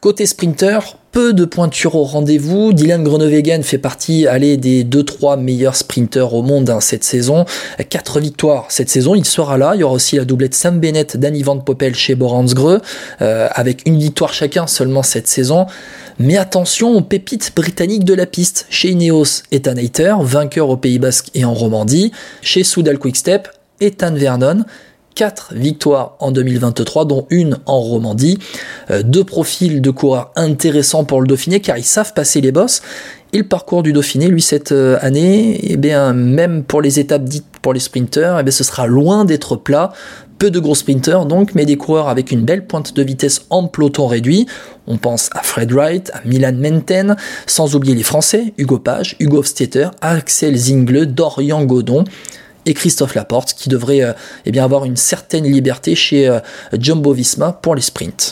Côté sprinter, peu de pointures au rendez-vous. Dylan Groenewegen fait partie allez, des 2-3 meilleurs sprinters au monde hein, cette saison. 4 victoires cette saison, il sera là. Il y aura aussi la doublette Sam Bennett, Danny Van Poppel chez Boransgreux, euh, avec une victoire chacun seulement cette saison. Mais attention aux pépites britanniques de la piste. Chez Ineos, Ethan Hayter, vainqueur au Pays Basque et en Romandie. Chez Soudal Quickstep, Ethan Vernon. 4 victoires en 2023, dont une en Romandie. Euh, deux profils de coureurs intéressants pour le Dauphiné, car ils savent passer les bosses. Et le parcours du Dauphiné, lui, cette euh, année, eh bien, même pour les étapes dites pour les sprinteurs, eh bien, ce sera loin d'être plat. Peu de gros sprinteurs donc, mais des coureurs avec une belle pointe de vitesse en peloton réduit. On pense à Fred Wright, à Milan Menten, sans oublier les Français, Hugo Page, Hugo Hofstetter, Axel Zingle, Dorian Godon et Christophe Laporte qui devrait euh, eh bien, avoir une certaine liberté chez euh, Jumbo Visma pour les sprints.